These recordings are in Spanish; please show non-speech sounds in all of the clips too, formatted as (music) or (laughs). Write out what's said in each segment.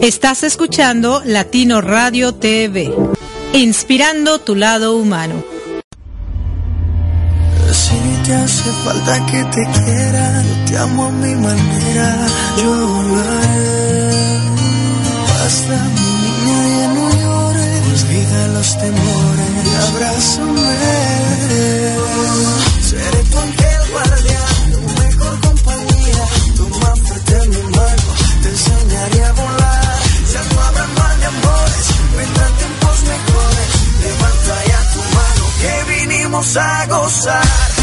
Estás escuchando Latino Radio TV, inspirando tu lado humano. Si te hace falta que te quiera, yo te amo a mi manera, yo volveré. Basta mi niña, ya no llores, olvida los temores, abrázame. Vinimos a gozar.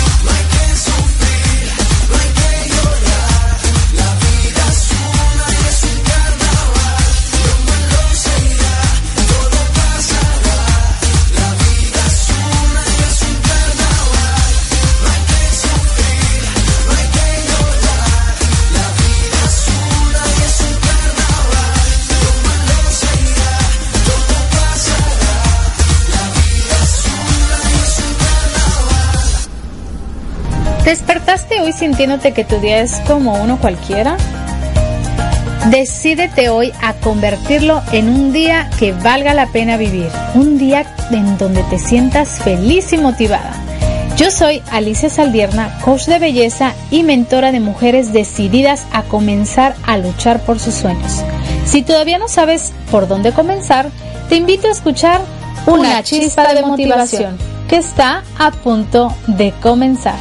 ¿Despertaste hoy sintiéndote que tu día es como uno cualquiera? Decídete hoy a convertirlo en un día que valga la pena vivir, un día en donde te sientas feliz y motivada. Yo soy Alicia Saldierna, coach de belleza y mentora de mujeres decididas a comenzar a luchar por sus sueños. Si todavía no sabes por dónde comenzar, te invito a escuchar Una chispa de motivación que está a punto de comenzar.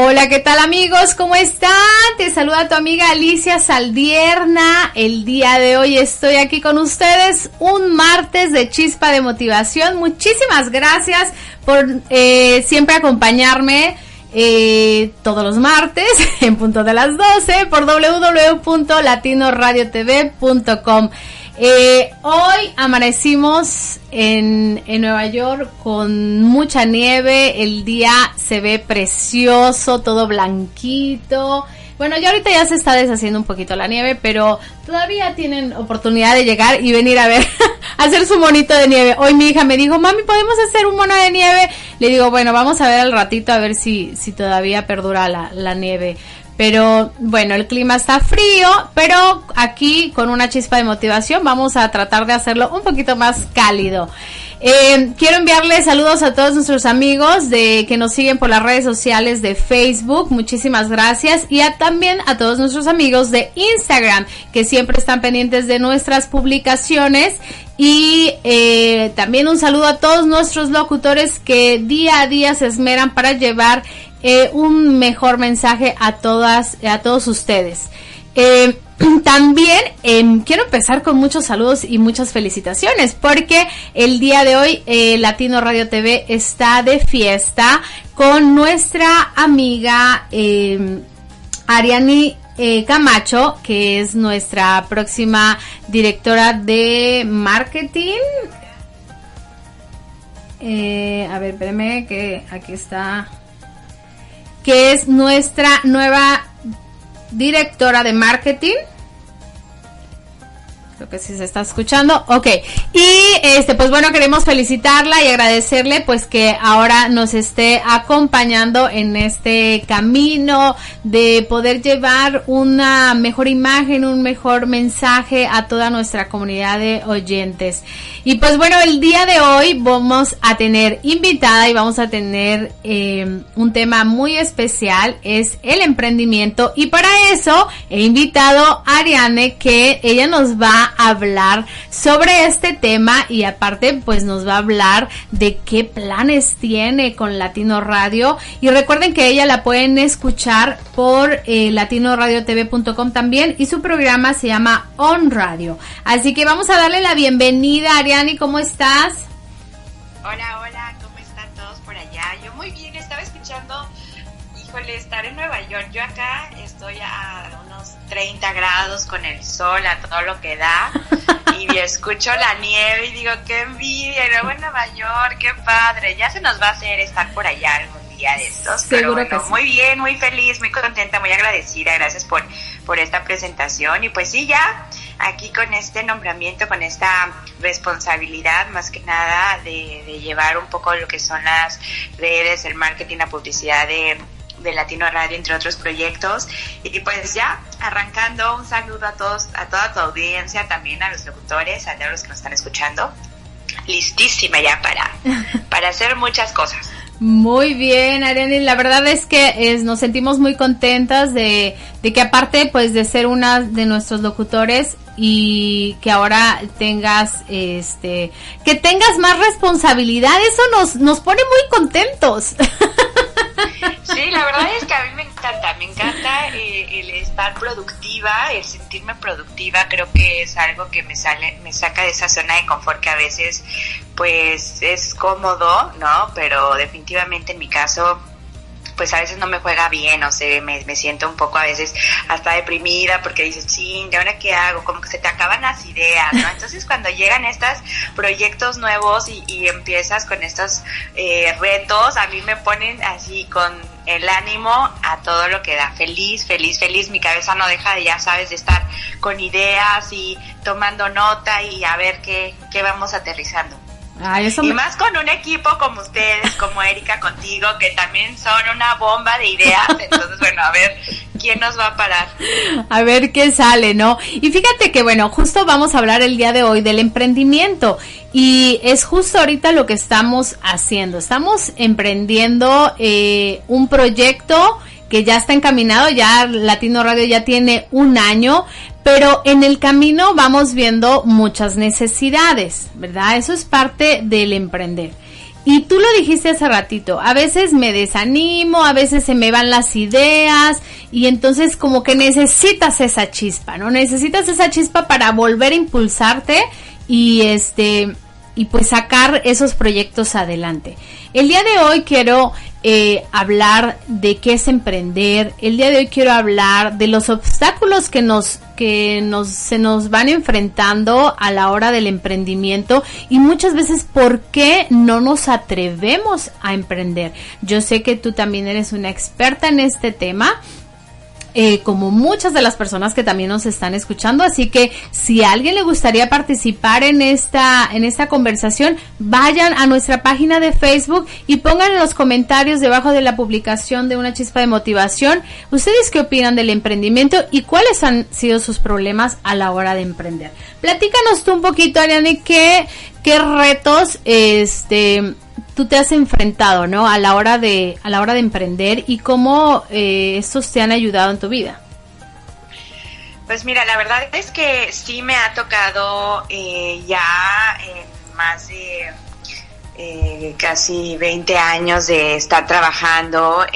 Hola, ¿qué tal amigos? ¿Cómo están? Te saluda tu amiga Alicia Saldierna. El día de hoy estoy aquí con ustedes un martes de chispa de motivación. Muchísimas gracias por eh, siempre acompañarme. eh, todos los martes (laughs) en punto de las 12 por www.latinoradiotv.com. Eh, hoy amanecimos en, en Nueva York con mucha nieve, el día se ve precioso, todo blanquito. Bueno, ya ahorita ya se está deshaciendo un poquito la nieve, pero todavía tienen oportunidad de llegar y venir a ver, (laughs) hacer su monito de nieve. Hoy mi hija me dijo, mami, ¿podemos hacer un mono de nieve? Le digo, bueno, vamos a ver al ratito a ver si, si todavía perdura la, la nieve. Pero bueno, el clima está frío, pero aquí con una chispa de motivación vamos a tratar de hacerlo un poquito más cálido. Eh, quiero enviarles saludos a todos nuestros amigos de que nos siguen por las redes sociales de Facebook. Muchísimas gracias. Y también a todos nuestros amigos de Instagram que siempre están pendientes de nuestras publicaciones. Y eh, también un saludo a todos nuestros locutores que día a día se esmeran para llevar eh, un mejor mensaje a todas, a todos ustedes. Eh, (clears throat) también eh, quiero empezar con muchos saludos y muchas felicitaciones porque el día de hoy eh, Latino Radio TV está de fiesta con nuestra amiga eh, Ariani Camacho, que es nuestra próxima directora de marketing. A ver, espérenme que aquí está. Que es nuestra nueva directora de marketing. Creo que sí se está escuchando. Ok. Y este, pues bueno, queremos felicitarla y agradecerle pues que ahora nos esté acompañando en este camino de poder llevar una mejor imagen, un mejor mensaje a toda nuestra comunidad de oyentes. Y pues bueno, el día de hoy vamos a tener invitada y vamos a tener eh, un tema muy especial, es el emprendimiento. Y para eso he invitado a Ariane que ella nos va hablar sobre este tema y aparte pues nos va a hablar de qué planes tiene con Latino Radio y recuerden que ella la pueden escuchar por eh, latinoradiotv.com también y su programa se llama On Radio. Así que vamos a darle la bienvenida Ariani, ¿cómo estás? Hola, hola, ¿cómo están todos por allá? Yo muy bien, estaba escuchando, híjole, estar en Nueva York. Yo acá estoy a 30 grados con el sol, a todo lo que da. y escucho la nieve y digo, qué envidia. Y luego en Nueva York, qué padre. Ya se nos va a hacer estar por allá algún día de estos. Pero bueno, muy bien, muy feliz, muy contenta, muy agradecida. Gracias por, por esta presentación. Y pues sí, ya aquí con este nombramiento, con esta responsabilidad más que nada de, de llevar un poco lo que son las redes, el marketing, la publicidad de de Latino Radio, entre otros proyectos. Y pues ya, arrancando, un saludo a todos, a toda tu audiencia, también a los locutores, a todos los que nos están escuchando. Listísima ya para, (laughs) para hacer muchas cosas. Muy bien, Ariane. La verdad es que es, nos sentimos muy contentas de, de que aparte pues de ser una de nuestros locutores y que ahora tengas este que tengas más responsabilidad, eso nos nos pone muy contentos. (laughs) Sí, la verdad es que a mí me encanta, me encanta eh, el estar productiva, el sentirme productiva, creo que es algo que me sale, me saca de esa zona de confort que a veces pues es cómodo, ¿no? Pero definitivamente en mi caso pues a veces no me juega bien, o sea, me, me siento un poco a veces hasta deprimida porque dices, sí, ¿y ahora qué hago? Como que se te acaban las ideas, ¿no? Entonces cuando llegan estos proyectos nuevos y, y empiezas con estos eh, retos, a mí me ponen así con el ánimo a todo lo que da, feliz, feliz, feliz, mi cabeza no deja de, ya sabes, de estar con ideas y tomando nota y a ver qué, qué vamos aterrizando y más con un equipo como ustedes, como Erika contigo, que también son una bomba de ideas. Entonces, bueno, a ver quién nos va a parar. A ver qué sale, ¿no? Y fíjate que, bueno, justo vamos a hablar el día de hoy del emprendimiento. Y es justo ahorita lo que estamos haciendo. Estamos emprendiendo eh, un proyecto que ya está encaminado, ya Latino Radio ya tiene un año, pero en el camino vamos viendo muchas necesidades, ¿verdad? Eso es parte del emprender. Y tú lo dijiste hace ratito, a veces me desanimo, a veces se me van las ideas y entonces como que necesitas esa chispa, ¿no? Necesitas esa chispa para volver a impulsarte y este y pues sacar esos proyectos adelante. El día de hoy quiero eh, hablar de qué es emprender. El día de hoy quiero hablar de los obstáculos que nos que nos se nos van enfrentando a la hora del emprendimiento y muchas veces por qué no nos atrevemos a emprender. Yo sé que tú también eres una experta en este tema eh, como muchas de las personas que también nos están escuchando. Así que si a alguien le gustaría participar en esta, en esta conversación, vayan a nuestra página de Facebook y pongan en los comentarios debajo de la publicación de una chispa de motivación, ustedes qué opinan del emprendimiento y cuáles han sido sus problemas a la hora de emprender. Platícanos tú un poquito, Ariane, qué, qué retos, este, tú te has enfrentado, ¿no? A la hora de, a la hora de emprender y cómo eh, estos te han ayudado en tu vida. Pues mira, la verdad es que sí me ha tocado eh, ya en más de eh, casi 20 años de estar trabajando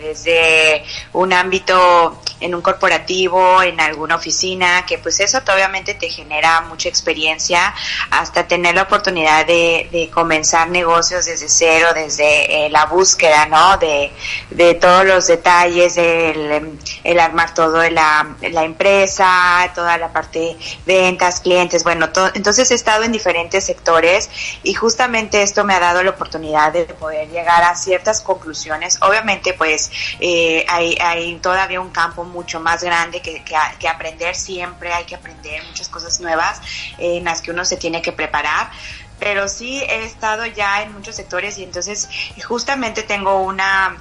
desde un ámbito en un corporativo, en alguna oficina, que pues eso obviamente te genera mucha experiencia hasta tener la oportunidad de, de comenzar negocios desde cero, desde eh, la búsqueda, ¿no? De, de todos los detalles, el, el armar todo la, la empresa, toda la parte ventas, clientes, bueno, entonces he estado en diferentes sectores y justamente esto me ha dado la oportunidad de poder llegar a ciertas conclusiones. Obviamente pues eh, hay, todavía un campo mucho más grande que, que, aprender siempre, hay que aprender muchas cosas nuevas en las que uno se tiene que preparar pero sí he estado ya en muchos sectores y entonces justamente tengo una,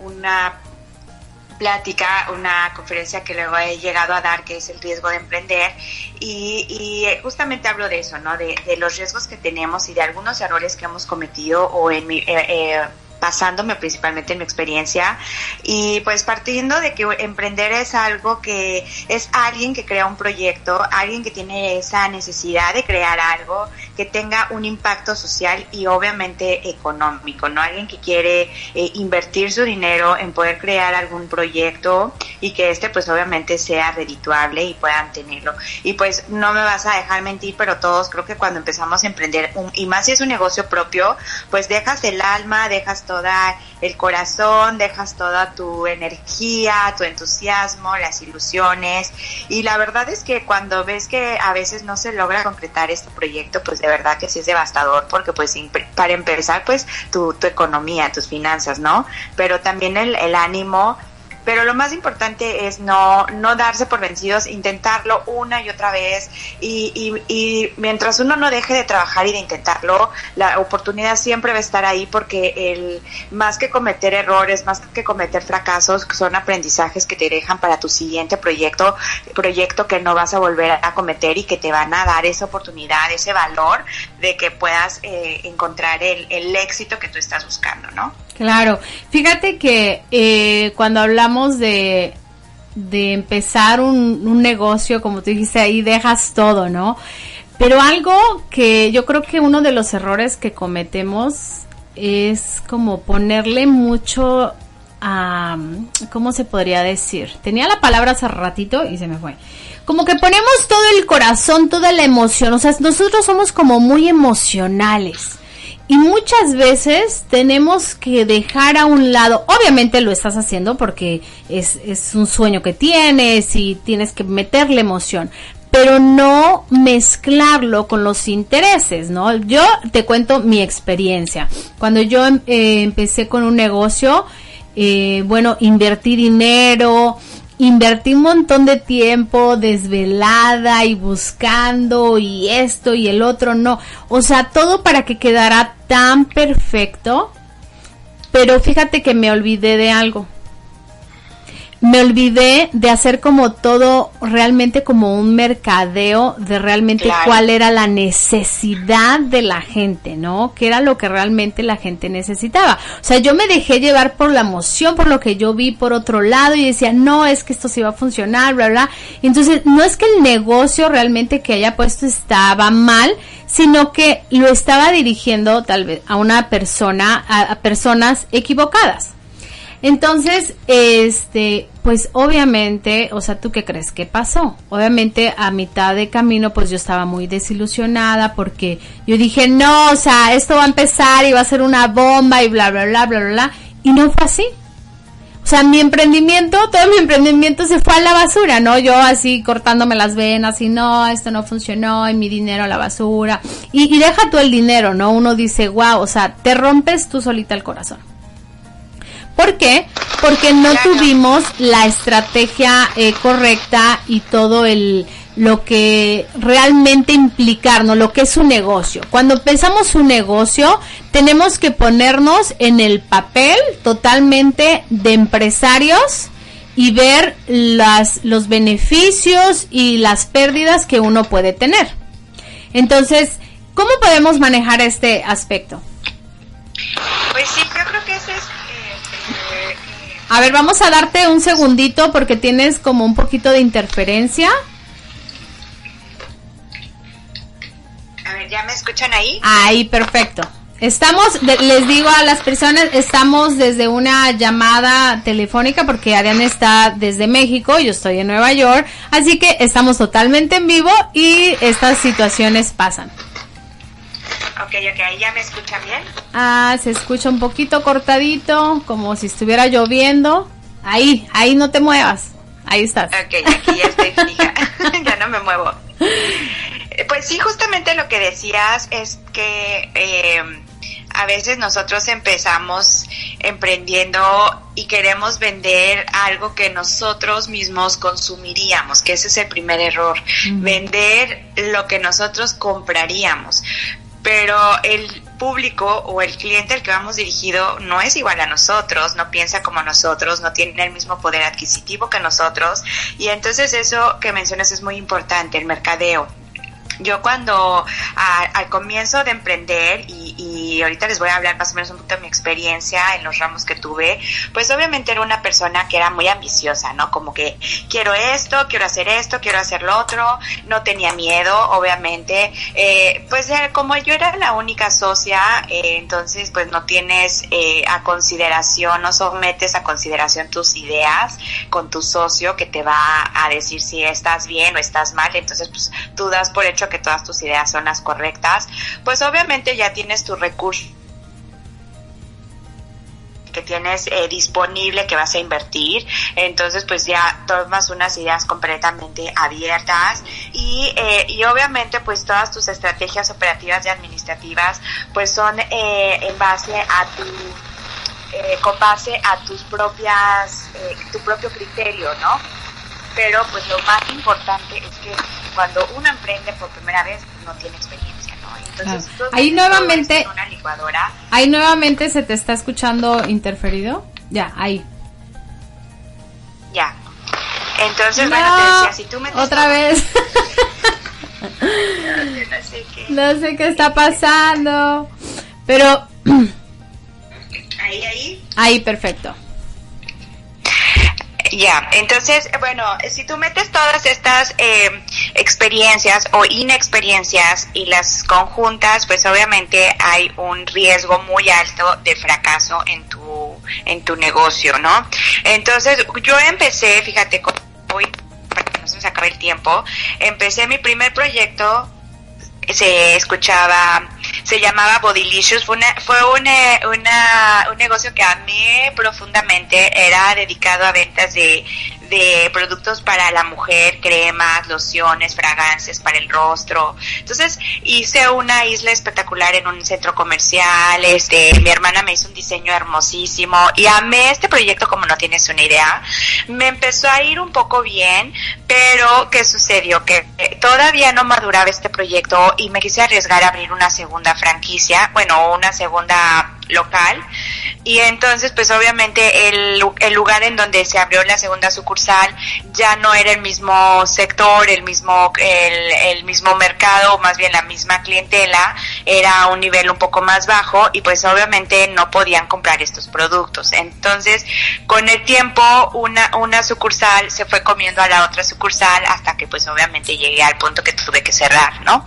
una plática, una conferencia que luego he llegado a dar, que es el riesgo de emprender, y, y justamente hablo de eso, ¿no? De, de, los riesgos que tenemos y de algunos errores que hemos cometido o en mi, eh, eh, pasándome principalmente en mi experiencia y pues partiendo de que emprender es algo que es alguien que crea un proyecto, alguien que tiene esa necesidad de crear algo que tenga un impacto social y obviamente económico, ¿no? Alguien que quiere eh, invertir su dinero en poder crear algún proyecto y que este pues obviamente sea redituable y puedan tenerlo. Y pues no me vas a dejar mentir, pero todos creo que cuando empezamos a emprender, y más si es un negocio propio, pues dejas el alma, dejas toda el corazón, dejas toda tu energía, tu entusiasmo, las ilusiones. Y la verdad es que cuando ves que a veces no se logra concretar este proyecto, pues de verdad que sí es devastador, porque pues para empezar, pues tu, tu economía, tus finanzas, ¿no? Pero también el, el ánimo pero lo más importante es no, no darse por vencidos, intentarlo una y otra vez y, y, mientras uno no deje de trabajar y de intentarlo, la oportunidad siempre va a estar ahí porque el más que cometer errores, más que cometer fracasos, son aprendizajes que te dejan para tu siguiente proyecto, proyecto que no vas a volver a cometer y que te van a dar esa oportunidad, ese valor de que puedas eh, encontrar el, el éxito que tú estás buscando, ¿no? Claro, fíjate que eh, cuando hablamos de, de empezar un, un, negocio, como tú dijiste ahí, dejas todo, ¿no? Pero algo que yo creo que uno de los errores que cometemos es como ponerle mucho a, ¿cómo se podría decir? Tenía la palabra hace ratito y se me fue. Como que ponemos todo el corazón, toda la emoción, o sea, nosotros somos como muy emocionales. Y muchas veces tenemos que dejar a un lado, obviamente lo estás haciendo porque es, es un sueño que tienes y tienes que meterle emoción, pero no mezclarlo con los intereses, ¿no? Yo te cuento mi experiencia. Cuando yo eh, empecé con un negocio, eh, bueno, invertí dinero, invertí un montón de tiempo desvelada y buscando y esto y el otro no. O sea, todo para que quedara tan perfecto. Pero fíjate que me olvidé de algo me olvidé de hacer como todo realmente como un mercadeo de realmente cuál era la necesidad de la gente, ¿no? ¿Qué era lo que realmente la gente necesitaba? O sea, yo me dejé llevar por la emoción, por lo que yo vi por otro lado y decía, no, es que esto sí va a funcionar, bla, bla. entonces, no es que el negocio realmente que haya puesto estaba mal, sino que lo estaba dirigiendo tal vez a una persona, a personas equivocadas. Entonces, este, pues obviamente, o sea, ¿tú qué crees que pasó? Obviamente a mitad de camino, pues yo estaba muy desilusionada porque yo dije, no, o sea, esto va a empezar y va a ser una bomba y bla, bla, bla, bla, bla, bla. Y no fue así. O sea, mi emprendimiento, todo mi emprendimiento se fue a la basura, ¿no? Yo así cortándome las venas y no, esto no funcionó y mi dinero a la basura. Y, deja tú el dinero, ¿no? Uno dice, wow, o sea, te rompes tú solita el corazón. ¿Por qué? Porque no tuvimos la estrategia eh, correcta y todo el lo que realmente implicarnos, lo que es un negocio. Cuando empezamos un negocio, tenemos que ponernos en el papel totalmente de empresarios y ver las, los beneficios y las pérdidas que uno puede tener. Entonces, ¿cómo podemos manejar este aspecto? Pues sí, yo creo que ese es a ver, vamos a darte un segundito porque tienes como un poquito de interferencia. A ver, ¿ya me escuchan ahí? Ahí, perfecto. Estamos, les digo a las personas, estamos desde una llamada telefónica porque Ariane está desde México, yo estoy en Nueva York, así que estamos totalmente en vivo y estas situaciones pasan. Ok, ok, ahí ya me escuchan bien. Ah, se escucha un poquito cortadito, como si estuviera lloviendo. Ahí, ahí no te muevas. Ahí estás. Ok, aquí ya estoy fija. (laughs) ya no me muevo. Pues sí, justamente lo que decías es que eh, a veces nosotros empezamos emprendiendo y queremos vender algo que nosotros mismos consumiríamos, que ese es el primer error, vender lo que nosotros compraríamos pero el público o el cliente al que vamos dirigido no es igual a nosotros, no piensa como nosotros, no tiene el mismo poder adquisitivo que nosotros. Y entonces eso que mencionas es muy importante, el mercadeo. Yo cuando al comienzo de emprender y, y, ahorita les voy a hablar más o menos un poco de mi experiencia en los ramos que tuve, pues obviamente era una persona que era muy ambiciosa, ¿no? Como que quiero esto, quiero hacer esto, quiero hacer lo otro, no tenía miedo, obviamente, eh, pues como yo era la única socia, eh, entonces pues no tienes eh, a consideración, no sometes a consideración tus ideas con tu socio que te va a decir si estás bien o estás mal, entonces pues tú das por hecho que todas tus ideas son las correctas, pues obviamente ya tienes tu recurso que tienes eh, disponible que vas a invertir. Entonces pues ya tomas unas ideas completamente abiertas y, eh, y obviamente pues todas tus estrategias operativas y administrativas pues son eh, en base a tu con base a tus propias tu propio criterio no pero pues lo más importante es que cuando uno emprende por primera vez no tiene experiencia, Entonces, ahí nuevamente, ahí nuevamente se te está escuchando interferido. Ya, ahí. Ya. Entonces, bueno, te decía, si tú me Otra vez. (laughs) no, sé qué. no sé qué está pasando. Pero. (clears throat) ahí, ahí. Ahí, perfecto. Ya, entonces, bueno, si tú metes todas estas eh, experiencias o inexperiencias y las conjuntas, pues obviamente hay un riesgo muy alto de fracaso en tu, en tu negocio, ¿no? Entonces, yo empecé, fíjate, hoy, para que no se nos acabe el tiempo, empecé mi primer proyecto se escuchaba, se llamaba Bodylicious, fue, una, fue una, una, un negocio que amé profundamente, era dedicado a ventas de, de productos para la mujer, cremas, lociones, fragancias para el rostro. Entonces hice una isla espectacular en un centro comercial, este, mi hermana me hizo un diseño hermosísimo y amé este proyecto como no tienes una idea. Me empezó a ir un poco bien, pero ¿qué sucedió? Que todavía no maduraba este proyecto y me quise arriesgar a abrir una segunda franquicia, bueno, una segunda local y entonces pues obviamente el, el, lugar en donde se abrió la segunda sucursal ya no era el mismo sector, el mismo, el, el mismo mercado, más bien la misma clientela, era un nivel un poco más bajo y pues obviamente no podían comprar estos productos. Entonces con el tiempo una, una sucursal se fue comiendo a la otra sucursal hasta que pues obviamente llegué al punto que tuve que cerrar, ¿no?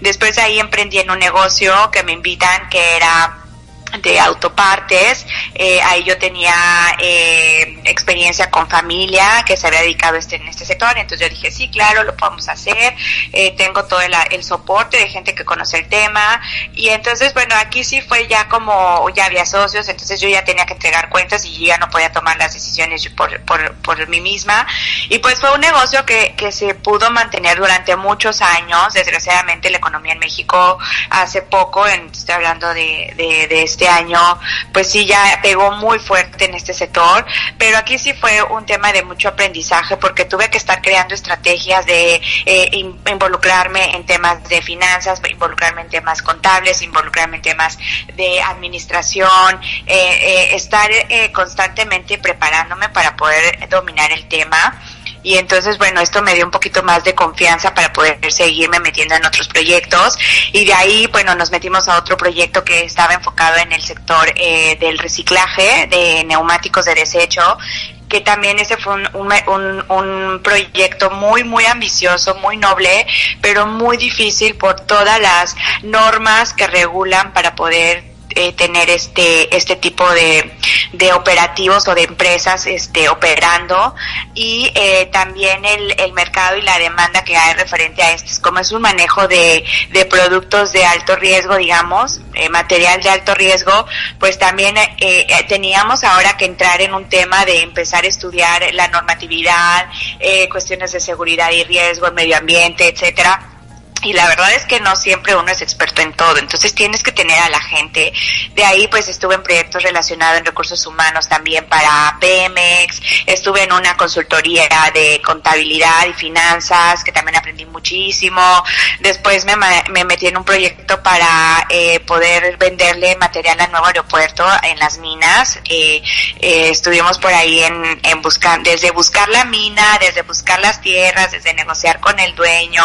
Después ahí emprendí en un negocio que me invitan que era de autopartes. Eh, ahí yo tenía eh, experiencia con familia que se había dedicado este, en este sector. Entonces yo dije, sí, claro, lo podemos hacer. Eh, tengo todo el, el, soporte de gente que conoce el tema. Y entonces, bueno, aquí sí fue ya como, ya había socios, entonces yo ya tenía que entregar cuentas y ya no podía tomar las decisiones por, por, por mí misma. Y pues fue un negocio que, que se pudo mantener durante muchos años. Desgraciadamente la economía en México hace poco, en, estoy hablando de, de, de este este año, pues sí ya pegó muy fuerte en este sector, pero aquí sí fue un tema de mucho aprendizaje porque tuve que estar creando estrategias de eh, involucrarme en temas de finanzas, involucrarme en temas contables, involucrarme en temas de administración, eh, eh, estar constantemente preparándome para poder dominar el tema y entonces bueno esto me dio un poquito más de confianza para poder seguirme metiendo en otros proyectos. Y de ahí bueno nos metimos a otro proyecto que estaba enfocado en el sector eh, del reciclaje de neumáticos de desecho que también ese fue un, un, un, proyecto muy, muy ambicioso, muy noble, pero muy difícil por todas las normas que regulan para poder eh, tener este este tipo de, de, operativos o de empresas este operando. Y eh, también el, el, mercado y la demanda que hay referente a esto como es un manejo de, de productos de alto riesgo digamos eh, material de alto riesgo. Pues también teníamos ahora que entrar en un tema de empezar a estudiar la normatividad cuestiones de seguridad y riesgo el medio ambiente etcétera y la verdad es que no siempre uno es experto en todo, entonces tienes que tener a la gente. De ahí pues estuve en proyectos relacionados en recursos humanos también para Pemex, estuve en una consultoría de contabilidad y finanzas que también aprendí muchísimo. Después me, me metí en un proyecto para eh, poder venderle material al nuevo aeropuerto en las minas. Eh, eh, estuvimos por ahí en, en buscar, desde buscar la mina, desde buscar las tierras, desde negociar con el dueño,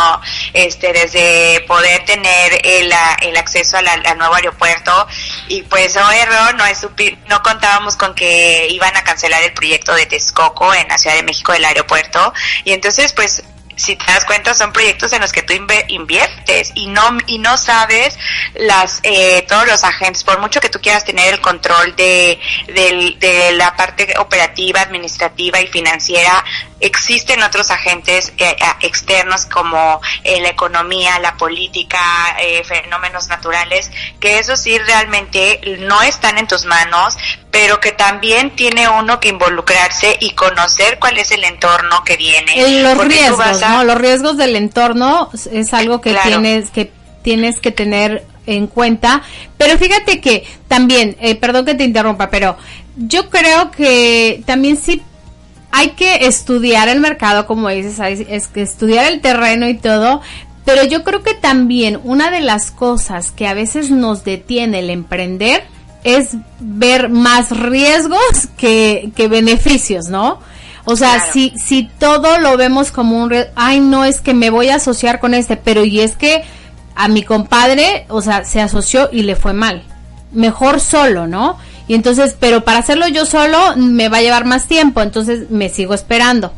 este, pues de poder tener el, el acceso al, nuevo aeropuerto. Y pues oh error no es no contábamos con que iban a cancelar el proyecto de Texcoco en la Ciudad de México del aeropuerto. Y entonces pues si te das cuenta son proyectos en los que tú inviertes y no y no sabes las eh, todos los agentes por mucho que tú quieras tener el control de, de la parte operativa administrativa y financiera existen otros agentes eh, externos como eh, la economía, la política, eh, fenómenos naturales, que eso sí realmente no están en tus manos, pero que también tiene uno que involucrarse y conocer cuál es el entorno que viene. los riesgos, ¿no? Los riesgos del entorno es algo que tienes que tienes que tener en cuenta, pero fíjate que también, perdón que te interrumpa, pero yo creo que también sí hay que estudiar el mercado, como dices, es que estudiar el terreno y todo, pero yo creo que también una de las cosas que a veces nos detiene el emprender es ver más riesgos que, beneficios, ¿no? O sea, si, si todo lo vemos como un, ay, no, es que me voy a asociar con este, pero y es que a mi compadre, o sea, se asoció y le fue mal. Mejor solo, ¿no? Y entonces, pero para hacerlo yo solo me va a llevar más tiempo, entonces me sigo esperando.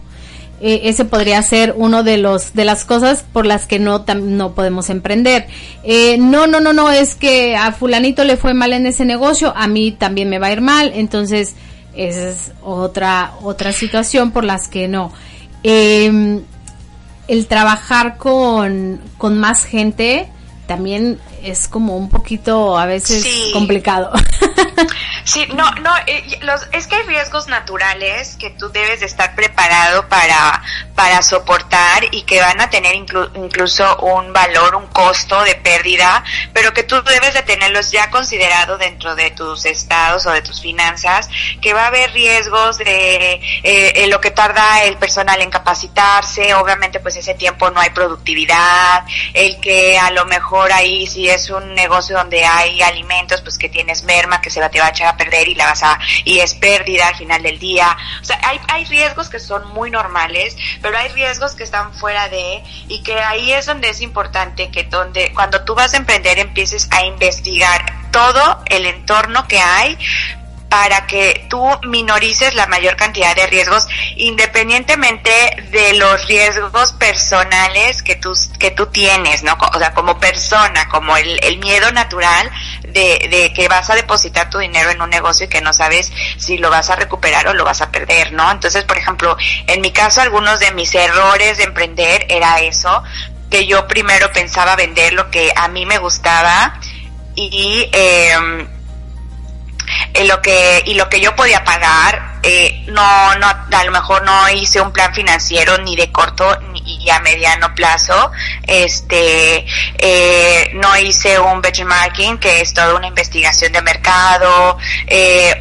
Eh, ese podría ser uno de los de las cosas por las que no no podemos emprender. Eh, no, no, no, no, es que a fulanito le fue mal en ese negocio, a mí también me va a ir mal, entonces esa es otra otra situación por las que no. Em, el trabajar con, con más gente también es como un poquito a veces complicado. (laughs) Sí, no, no, eh, los, es que hay riesgos naturales que tú debes de estar preparado para, para soportar y que van a tener incluso un valor, un costo de pérdida, pero que tú debes de tenerlos ya considerado dentro de tus estados o de tus finanzas, que va a haber riesgos de eh, lo que tarda el personal en capacitarse, obviamente pues ese tiempo no hay productividad, el que a lo mejor ahí si es un negocio donde hay alimentos, pues que tienes merma, que se te va a echar a perder y la vas a, y es pérdida al final del día. O sea, hay, hay riesgos que son muy normales, pero hay riesgos que están fuera de, y que ahí es donde es importante que donde, cuando tú vas a emprender empieces a investigar todo el entorno que hay para que tú minorices la mayor cantidad de riesgos independientemente de los riesgos personales que tú, que tú tienes, ¿no? O sea, como persona, como el, el miedo natural de, de que vas a depositar tu dinero en un negocio y que no sabes si lo vas a recuperar o lo vas a perder, ¿no? Entonces, por ejemplo, en mi caso, algunos de mis errores de emprender era eso, que yo primero pensaba vender lo que a mí me gustaba y eh, eh, lo que y lo que yo podía pagar eh, no no a lo mejor no hice un plan financiero ni de corto ni a mediano plazo. Este eh, no hice un benchmarking que es toda una investigación de mercado eh,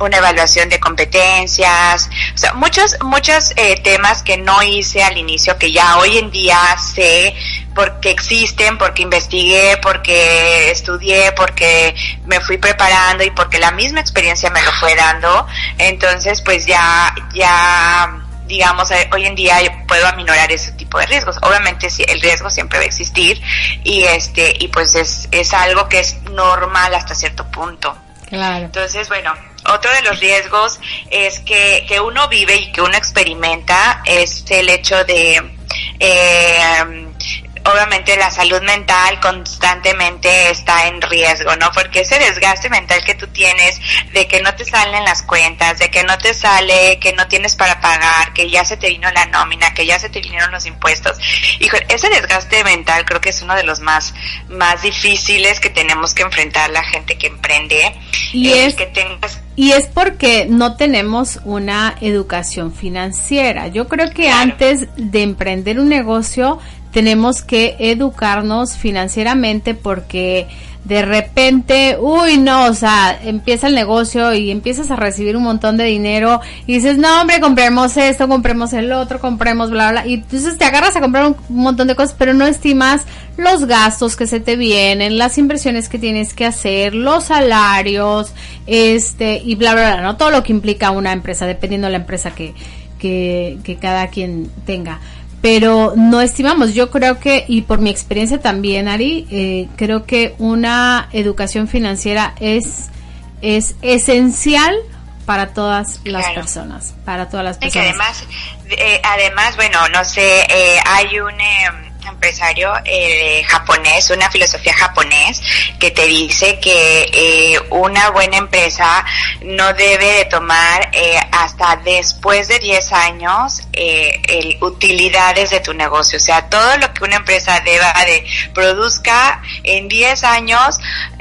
una, evaluación de competencias. O sea muchos muchos eh, temas que no hice al inicio que ya hoy en día sé porque existen, porque investigué, porque estudié, porque me fui preparando y porque la misma experiencia me lo fue dando. Entonces, pues ya, ya, digamos, eh, hoy en día puedo aminorar ese tipo de riesgos. Obviamente sí, el riesgo siempre va a existir y este, y pues es, es algo que es normal hasta cierto punto. Claro. Entonces, bueno, otro de los riesgos es que, que uno vive y que uno experimenta es el hecho de eh, obviamente la salud mental constantemente está en riesgo, ¿no? Porque ese desgaste mental que tú tienes de que no te salen las cuentas, de que no te sale, que no tienes para pagar, que ya se te vino la nómina, que ya se te vinieron los impuestos. Hijo, ese desgaste mental creo que es uno de los más más difíciles que tenemos que enfrentar la gente que emprende. Y es que tengas y es porque no tenemos una educación financiera. Yo creo que antes de emprender un negocio tenemos que educarnos financieramente porque de repente, uy, no, o sea, empieza el negocio y empiezas a recibir un montón de dinero y dices, no, hombre, compremos esto, compremos el otro, compremos bla, bla, y entonces te agarras a comprar un, montón de cosas, pero no estimas los gastos que se te vienen, las inversiones que tienes que hacer, los salarios, este, y bla, bla, bla, ¿no? Todo lo que implica una empresa, dependiendo de la empresa que, que, que cada quien tenga pero no estimamos. Yo creo que, y por mi experiencia también, Ari, eh, creo que una educación financiera es, es esencial para todas las personas, para todas las personas. además, eh, además, bueno, no sé, eh, hay un em, empresario eh, japonés, una filosofía japonés que te dice que eh, una buena empresa no debe de tomar eh, hasta después de 10 años eh, el, utilidades de tu negocio. O sea, todo lo que una empresa deba de produzca en 10 años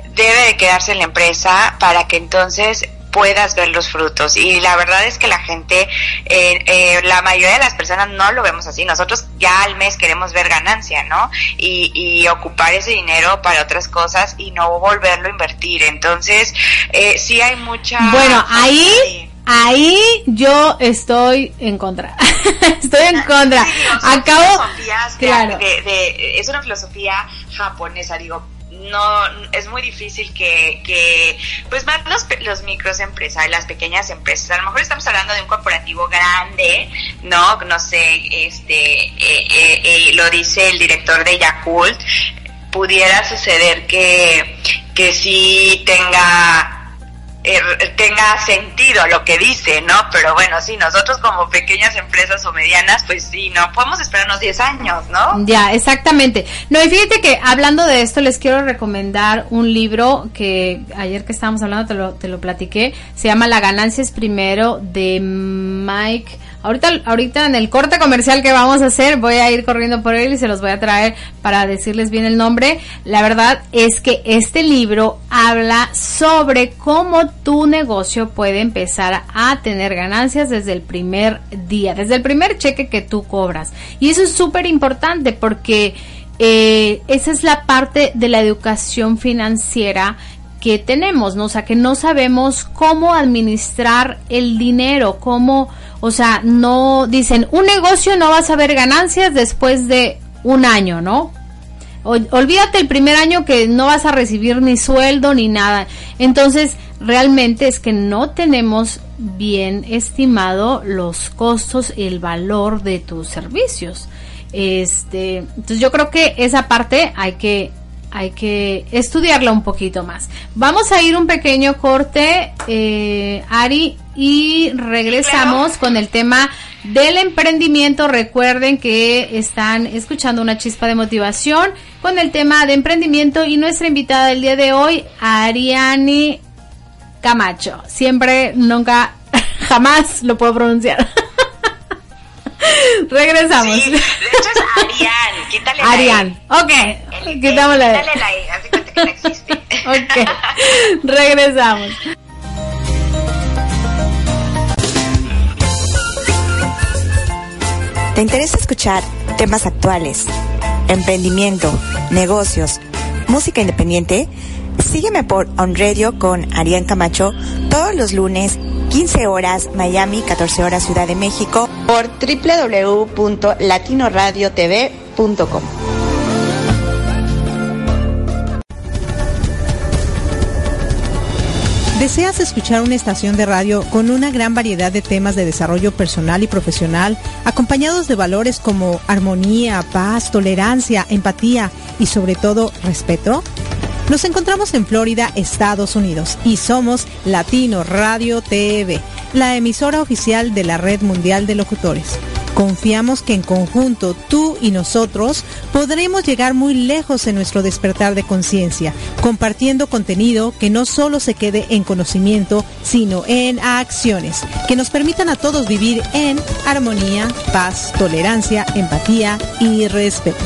debe de quedarse en la empresa para que entonces puedas ver los frutos. Y la verdad es que la gente, eh, eh, la mayoría de las personas no lo vemos así. Nosotros ya al mes queremos ver ganancia, ¿no? Y, y ocupar ese dinero para otras cosas y no volverlo a invertir. Entonces, eh, sí hay mucha... Bueno, ahí... Ahí yo estoy en contra. (laughs) estoy en contra. Acabo. Claro. De, de, es una filosofía japonesa, digo, no es muy difícil que, que pues más los, los micros empresas, las pequeñas empresas, a lo mejor estamos hablando de un corporativo grande, ¿no? No sé, este, eh, eh, eh, lo dice el director de Yakult, pudiera suceder que, que sí tenga eh, tenga sentido lo que dice, ¿no? Pero bueno, sí, nosotros como pequeñas empresas o medianas, pues sí, no podemos esperarnos 10 años, ¿no? Ya, exactamente. No, y fíjate que hablando de esto, les quiero recomendar un libro que ayer que estábamos hablando te lo, te lo platiqué, se llama La ganancia es primero de Mike Ahorita, ahorita en el corte comercial que vamos a hacer, voy a ir corriendo por él y se los voy a traer para decirles bien el nombre. La verdad es que este libro habla sobre cómo tu negocio puede empezar a tener ganancias desde el primer día, desde el primer cheque que tú cobras. Y eso es súper importante porque eh, esa es la parte de la educación financiera que tenemos, ¿no? O sea, que no sabemos cómo administrar el dinero, cómo o sea, no dicen, un negocio no vas a ver ganancias después de un año, ¿no? olvídate el primer año que no vas a recibir ni sueldo ni nada. Entonces, realmente es que no tenemos bien estimado los costos y el valor de tus servicios. Este, entonces yo creo que esa parte hay que hay que estudiarla un poquito más. Vamos a ir un pequeño corte, eh, Ari, y regresamos con el tema del emprendimiento. Recuerden que están escuchando una chispa de motivación con el tema de emprendimiento y nuestra invitada del día de hoy, Ariani Camacho. Siempre, nunca, (laughs) jamás lo puedo pronunciar. (laughs) Regresamos. Sí, de hecho es Arián, quítale la Arián, e. ok, quitamos la E. Quítale la E, cuenta que no existe. (laughs) ok, regresamos. ¿Te interesa escuchar temas actuales, emprendimiento, negocios, música independiente? Sígueme por On Radio con Arián Camacho todos los lunes, 15 horas Miami, 14 horas Ciudad de México, por www.latinoradiotv.com. ¿Deseas escuchar una estación de radio con una gran variedad de temas de desarrollo personal y profesional, acompañados de valores como armonía, paz, tolerancia, empatía y sobre todo respeto? Nos encontramos en Florida, Estados Unidos, y somos Latino Radio TV, la emisora oficial de la Red Mundial de Locutores. Confiamos que en conjunto tú y nosotros podremos llegar muy lejos en nuestro despertar de conciencia, compartiendo contenido que no solo se quede en conocimiento, sino en acciones, que nos permitan a todos vivir en armonía, paz, tolerancia, empatía y respeto.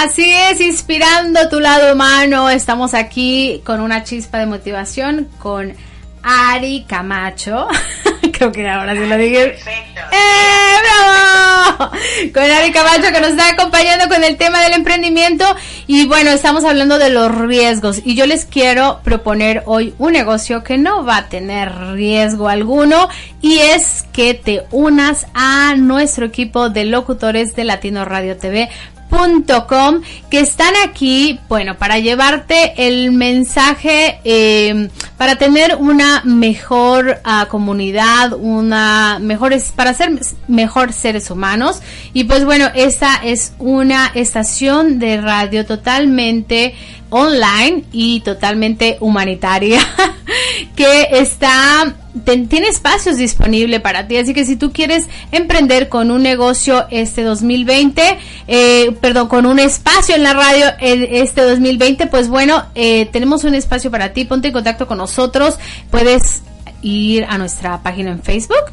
Así es, inspirando tu lado humano. Estamos aquí con una chispa de motivación con Ari Camacho. (laughs) Creo que ahora sí lo dije. Perfecto. ¡Eh, bravo! Con Ari Camacho que nos está acompañando con el tema del emprendimiento. Y bueno, estamos hablando de los riesgos y yo les quiero proponer hoy un negocio que no va a tener riesgo alguno y es que te unas a nuestro equipo de locutores de Latino Radio TV Com, que están aquí, bueno, para llevarte el mensaje, eh, para tener una mejor uh, comunidad, una mejores, para ser mejor seres humanos. Y pues bueno, esta es una estación de radio totalmente online y totalmente humanitaria (laughs) que está tiene espacios disponibles para ti. Así que si tú quieres emprender con un negocio este 2020 eh, perdón con un espacio en la radio este 2020 pues bueno eh, tenemos un espacio para ti. Ponte en contacto con nosotros. Puedes ir a nuestra página en Facebook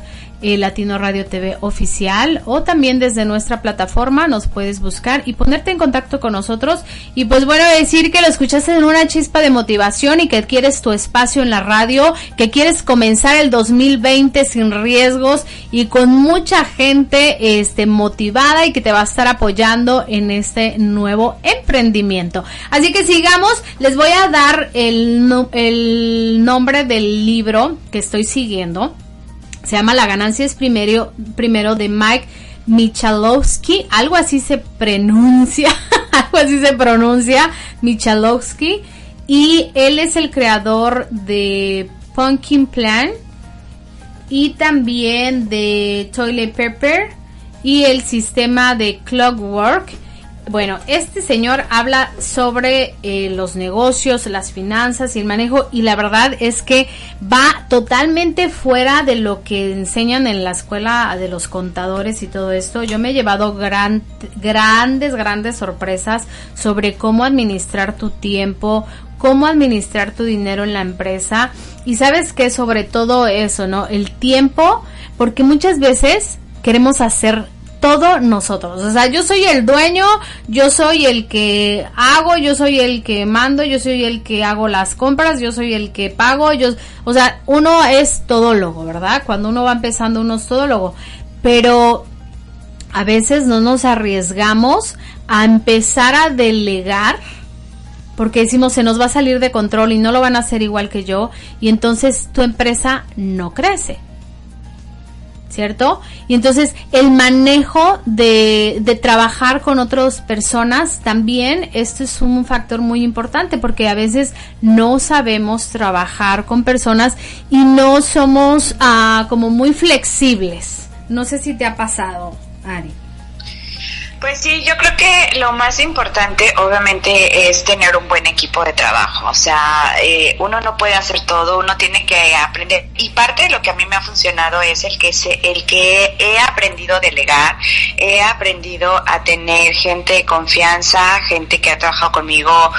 eh, Latino Radio TV oficial o también desde nuestra plataforma nos puedes buscar y ponerte en contacto con nosotros y pues bueno decir que lo escuchaste en una chispa de motivación y que quieres tu espacio en la radio, que quieres comenzar el 2020 sin riesgos y con mucha gente este motivada y que te va a estar apoyando en este nuevo emprendimiento. Así que sigamos, les voy a dar el, el nombre del libro que estoy siguiendo se llama La ganancia es primero, primero de Mike Michalowski, algo así se pronuncia, (laughs) algo así se pronuncia, Michalowski, y él es el creador de Pumpkin Plan y también de Toilet Pepper y el sistema de Clockwork bueno, este señor habla sobre eh, los negocios, las finanzas y el manejo y la verdad es que va totalmente fuera de lo que enseñan en la escuela de los contadores y todo esto. Yo me he llevado grandes, grandes sorpresas sobre cómo administrar tu tiempo, cómo administrar tu dinero en la empresa y sabes que sobre todo eso, ¿no? El tiempo, porque muchas veces queremos hacer todo nosotros. O sea, yo soy el dueño, yo soy el que hago, yo soy el que mando, yo soy el que hago las compras, yo soy el que pago, yo, o sea, uno es todólogo, ¿verdad? Cuando uno va empezando uno es todólogo, pero a veces no nos arriesgamos a empezar a delegar porque decimos se nos va a salir de control y no lo van a hacer igual que yo y entonces tu empresa no crece. ¿Cierto? Y entonces el manejo de, de trabajar con otras personas también, esto es un factor muy importante porque a veces no sabemos trabajar con personas y no somos ah, como muy flexibles. No sé si te ha pasado, Ari. Pues sí, yo creo que lo más importante obviamente es tener un buen equipo de trabajo. O sea, eh, uno no puede hacer todo, uno tiene que aprender. Y parte de lo que a mí me ha funcionado es el que, se, el que he aprendido a delegar, he aprendido a tener gente de confianza, gente que ha trabajado conmigo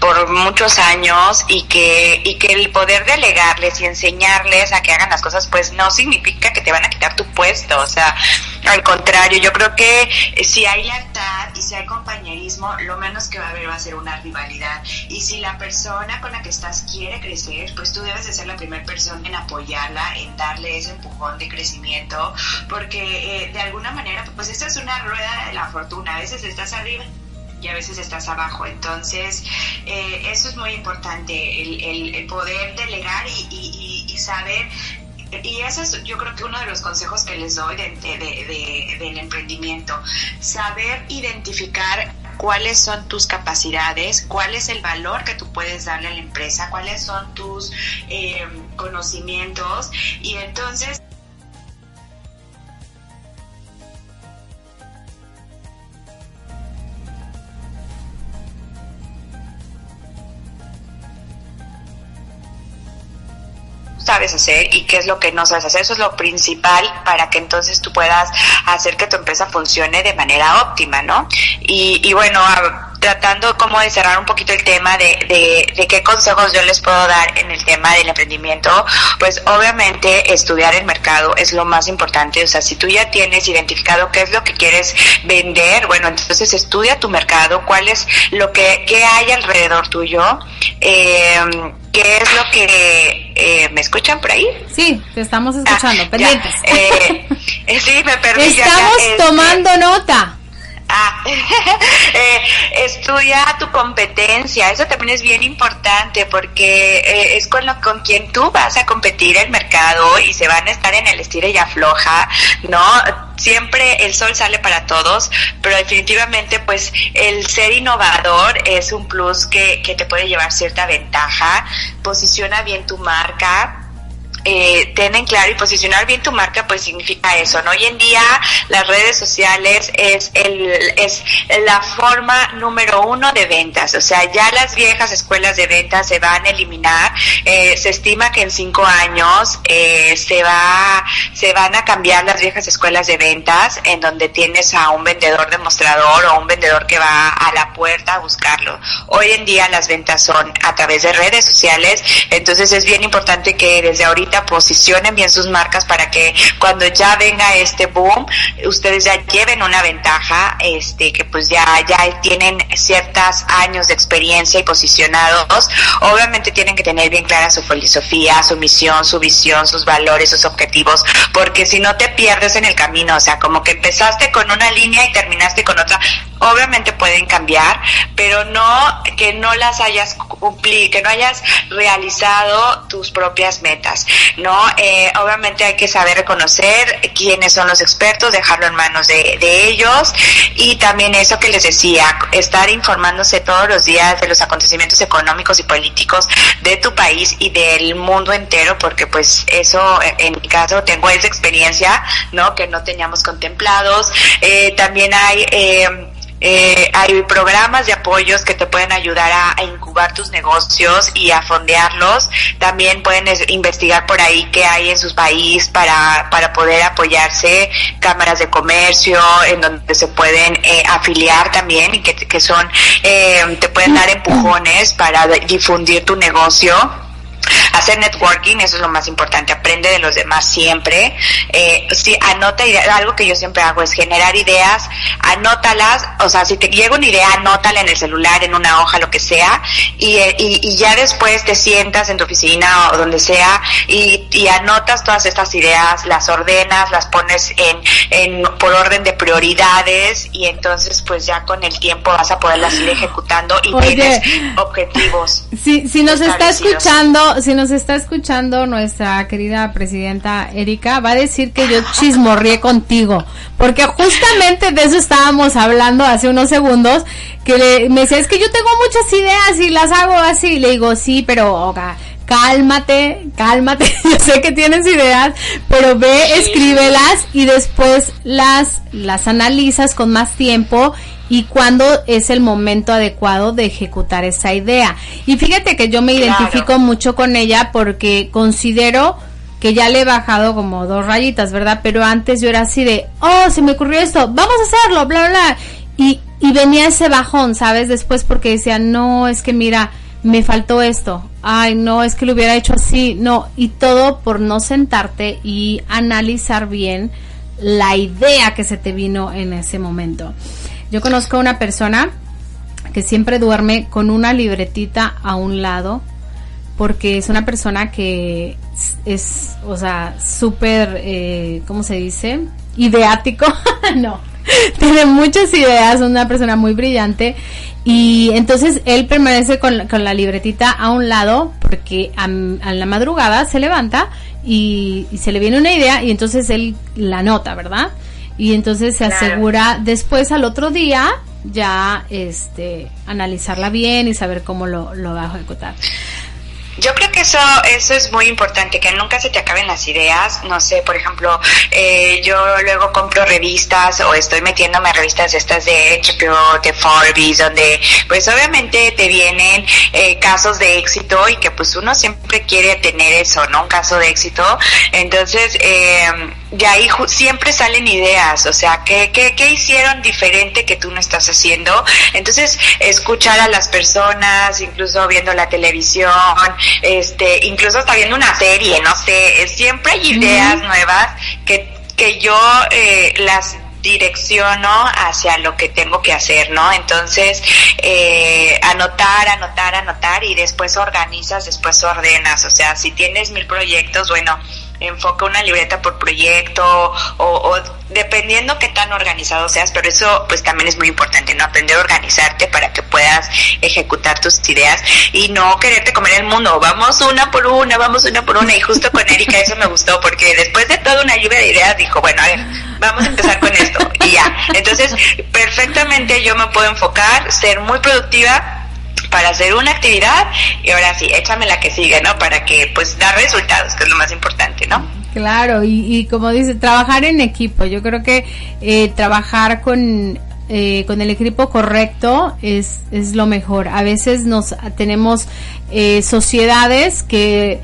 por muchos años y que, y que el poder delegarles y enseñarles a que hagan las cosas, pues no significa que te van a quitar tu puesto. O sea, al contrario, yo creo que si hay lealtad y si hay compañerismo, lo menos que va a haber va a ser una rivalidad. Y si la persona con la que estás quiere crecer, pues tú debes de ser la primera persona en apoyarla, en darle ese empujón de crecimiento, porque eh, de alguna manera, pues esta es una rueda de la fortuna. A veces estás arriba y a veces estás abajo. Entonces, eh, eso es muy importante, el, el, poder delegar y, y, saber y eso es yo creo que uno de los consejos que les doy de, de, del emprendimiento, saber identificar cuáles son tus capacidades, cuál es el valor que tú puedes darle a la empresa, cuáles son tus eh, conocimientos y entonces sabes hacer y qué es lo que no sabes hacer. Eso es lo principal para que entonces tú puedas hacer que tu empresa funcione de manera óptima, ¿no? Y, y bueno, tratando como de cerrar un poquito el tema de, de, qué consejos yo les puedo dar en el tema del emprendimiento, pues obviamente estudiar el mercado es lo más importante, o sea, si tú ya tienes identificado qué es lo que quieres vender, bueno, entonces estudia tu mercado, cuál es lo que qué hay alrededor tuyo, eh, qué es lo que eh, me escuchan por ahí. Sí, te estamos escuchando, ah, pendientes. Eh, sí, me perdí. Estamos tomando nota. Ah, (laughs) eh, estudia tu competencia, eso también es bien importante porque eh, es con, lo, con quien tú vas a competir el mercado y se van a estar en el estilo y afloja, ¿no? Siempre el sol sale para todos, pero definitivamente pues el ser innovador es un plus que, que te puede llevar cierta ventaja, posiciona bien tu marca, eh, ten claro y posicionar bien tu marca, pues significa eso. Hoy en día las redes sociales es, el, es la forma número uno de ventas, o sea, ya las viejas escuelas de ventas se van a eliminar, eh, se estima que en cinco años eh, se va, se van a cambiar las viejas escuelas de ventas, en donde tienes a un vendedor demostrador o un vendedor que va a la puerta a buscarlo. Hoy en día las ventas son a través de redes sociales, entonces es bien importante que desde ahorita posicionen bien sus marcas para que cuando ya venga este boom, ustedes ya lleven una ventaja, este, que pues ya, ya tienen ciertos años de experiencia y posicionados. Obviamente tienen que tener bien clara su filosofía, su misión, su visión, sus valores, sus objetivos, porque si no te pierdes en el camino, o sea, como que empezaste con una línea y terminaste con otra, obviamente pueden cambiar, pero no que no las hayas cumplido, que no hayas realizado tus propias metas. ¿no? Eh, obviamente hay que saber reconocer quiénes son los expertos, dejarlo en manos de, de, ellos y también eso que les decía, estar informándose todos los días de los acontecimientos económicos y políticos de tu país y del mundo entero, porque pues eso en mi caso tengo esa experiencia, ¿no? Que no teníamos contemplados. Eh, también hay... Eh, eh, hay programas de apoyos que te pueden ayudar a, incubar tus negocios y a fondearlos. También pueden investigar por ahí qué hay en su país para, para poder apoyarse, cámaras de comercio, en donde se pueden eh, afiliar también y que, que son, eh, te pueden dar empujones para difundir tu negocio hacer networking, eso es lo más importante, aprende de los demás siempre. Eh, sí, anota ideas, algo que yo siempre hago es generar ideas, anótalas, o sea, si te llega una idea, anótala en el celular, en una hoja, lo que sea, y, eh, y, ya después te sientas en tu oficina o donde sea y, y anotas todas estas ideas, las ordenas, las pones en, en, por orden de prioridades y entonces pues ya con el tiempo vas a poderlas ir (gasps) ejecutando y tienes objetivos. Si, si nos está escuchando, si nos está escuchando nuestra querida presidenta Erika, va a decir que yo chismorrié contigo, porque justamente de eso estábamos hablando hace unos segundos, que me decía, es que yo tengo muchas ideas y las hago así, le digo, sí, pero cálmate, cálmate, (laughs) yo sé que tienes ideas, pero ve, escríbelas y después las, las analizas con más tiempo y cuándo es el momento adecuado de ejecutar esa idea. Y fíjate que yo me identifico mucho con ella porque considero que ya le he bajado como dos rayitas, ¿verdad? Pero antes yo era así de, oh, se me ocurrió esto, vamos a hacerlo, bla, bla. Y, y venía ese bajón, ¿sabes? Después porque decía, no, es que mira, me faltó esto, ay, no, es que lo hubiera hecho así, no, y todo por no sentarte y analizar bien la idea que se te vino en ese momento. Yo conozco a una persona que siempre duerme con una libretita a un lado porque es una persona que es, o sea, súper, eh, ¿cómo se dice? Ideático, (laughs) no, tiene muchas ideas, una persona muy brillante y entonces él permanece con, la libretita a un lado porque a, la madrugada se levanta y, y, se le viene una idea y entonces él la nota, ¿verdad? Y entonces se asegura después al otro día ya este analizarla bien y saber cómo lo, lo va a ejecutar. Yo creo que eso, eso es muy importante, que nunca se te acaben las ideas. No sé, por ejemplo, eh, yo luego compro revistas o estoy metiéndome a revistas estas de HBO, de Forbes, donde pues obviamente te vienen eh, casos de éxito y que pues uno siempre quiere tener eso, ¿no? Un caso de éxito. Entonces, eh, de ahí siempre salen ideas, o sea, ¿qué, ¿qué, qué, hicieron diferente que tú no estás haciendo? Entonces, escuchar a las personas, incluso viendo la televisión, este, incluso hasta viendo una serie, no sé, siempre hay ideas nuevas que, que yo eh, las direcciono hacia lo que tengo que hacer, ¿no? Entonces, eh, anotar, anotar, anotar y después organizas, después ordenas. O sea, si tienes mil proyectos, bueno, enfoca una libreta por proyecto o, o, dependiendo qué tan organizado seas, pero eso pues también es muy importante, ¿no? Aprender a organizarte para que puedas ejecutar tus ideas y no quererte comer el mundo, vamos una por una, vamos una por una y justo con Erika eso me gustó porque después de toda una lluvia de ideas dijo, bueno, a ver, vamos a empezar con esto y ya. Entonces, perfectamente yo me puedo enfocar, ser muy productiva para hacer una actividad y ahora sí, échame la que sigue, ¿no? Para que pues dar resultados, que es lo más importante, ¿no? Claro, y, y como dice, trabajar en equipo. Yo creo que eh, trabajar con eh, con el equipo correcto es, es lo mejor. A veces nos tenemos eh, sociedades que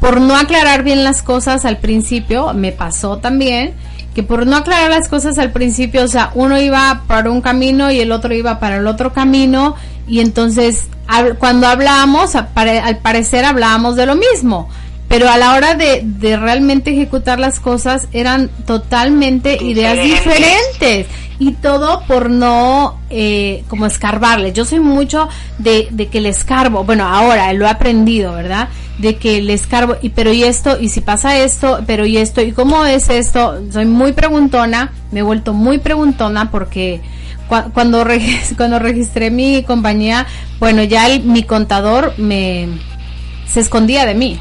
por no aclarar bien las cosas al principio, me pasó también, que por no aclarar las cosas al principio, o sea, uno iba para un camino y el otro iba para el otro camino y entonces cuando hablábamos, al parecer hablábamos de lo mismo, pero a la hora de, de realmente ejecutar las cosas eran totalmente ideas diferentes y todo por no eh, como escarbarle. Yo soy mucho de, que le escarbo, bueno, ahora lo he aprendido, ¿verdad? De que le escarbo, y pero y esto, y si pasa esto, pero y esto, y cómo es esto, soy muy preguntona, me he vuelto muy preguntona porque cuando, (laughs) cuando registré mi compañía, bueno, ya el, mi contador me se escondía de mí.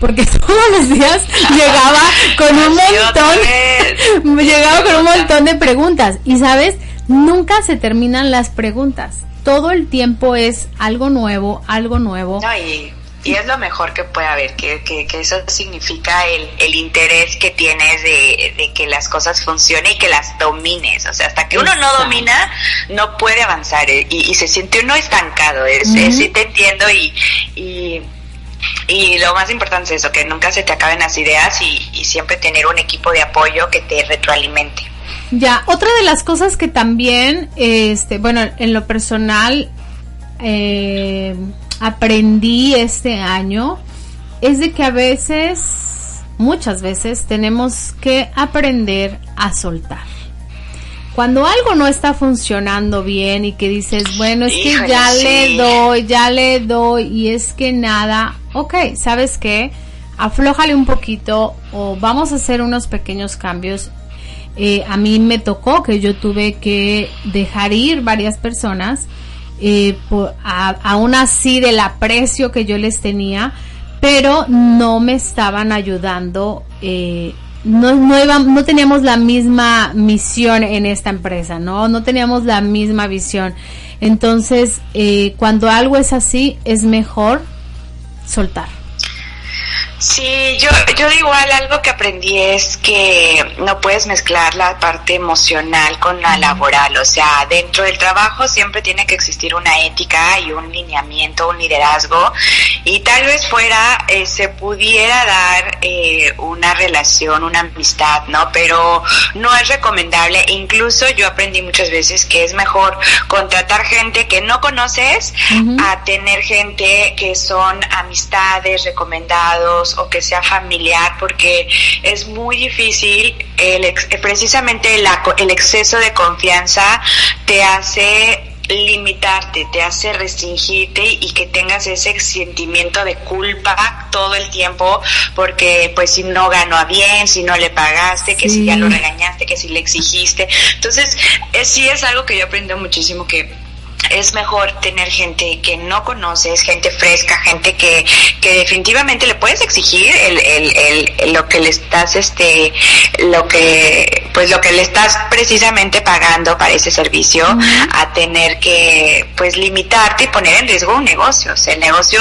Porque (laughs) todos los días (laughs) llegaba con un montón, llegaba con un montón de preguntas. Y sabes, nunca se terminan las preguntas. Todo el tiempo es algo nuevo, algo nuevo. No, y y es lo mejor que puede haber, que, que, que eso significa el, el interés que tienes de, de, que las cosas funcionen y que las domines. O sea, hasta que uno no domina, no puede avanzar eh, y, y se siente uno estancado. Es, uh -huh. es, sí te entiendo y, y, y, lo más importante es eso, que nunca se te acaben las ideas y, y siempre tener un equipo de apoyo que te retroalimente. Ya, otra de las cosas que también, este, bueno, en lo personal, eh, aprendí este año es de que a veces, muchas veces, tenemos que aprender a soltar. Cuando algo no está funcionando bien y que dices, bueno, es que Híjole, ya sí. le doy, ya le doy y es que nada, ok, ¿sabes qué? Aflójale un poquito o vamos a hacer unos pequeños cambios. Eh, a mí me tocó que yo tuve que dejar ir varias personas eh, aún así del aprecio que yo les tenía, pero no me estaban ayudando. Eh, no, no teníamos la misma misión en esta empresa, ¿no? No teníamos la misma visión. Entonces, eh, cuando algo es así, es mejor soltar. Sí, yo, yo igual algo que aprendí es que no puedes mezclar la parte emocional con la laboral, o sea, dentro del trabajo siempre tiene que existir una ética y un lineamiento, un liderazgo, y tal vez fuera eh, se pudiera dar eh, una relación, una amistad, ¿no? Pero no es recomendable, incluso yo aprendí muchas veces que es mejor contratar gente que no conoces uh -huh. a tener gente que son amistades, recomendados, o que sea familiar porque es muy difícil el ex, precisamente la, el exceso de confianza te hace limitarte, te hace restringirte y que tengas ese sentimiento de culpa todo el tiempo porque pues si no ganó bien, si no le pagaste, que sí. si ya lo regañaste, que si le exigiste. Entonces, es, sí es algo que yo aprendí muchísimo que es mejor tener gente que no conoces, gente fresca, gente que, que definitivamente le puedes exigir el, el, el, lo que le estás, este, lo que, pues lo que le estás precisamente pagando para ese servicio, uh -huh. a tener que, pues limitarte y poner en riesgo un negocio. O sea, el negocio,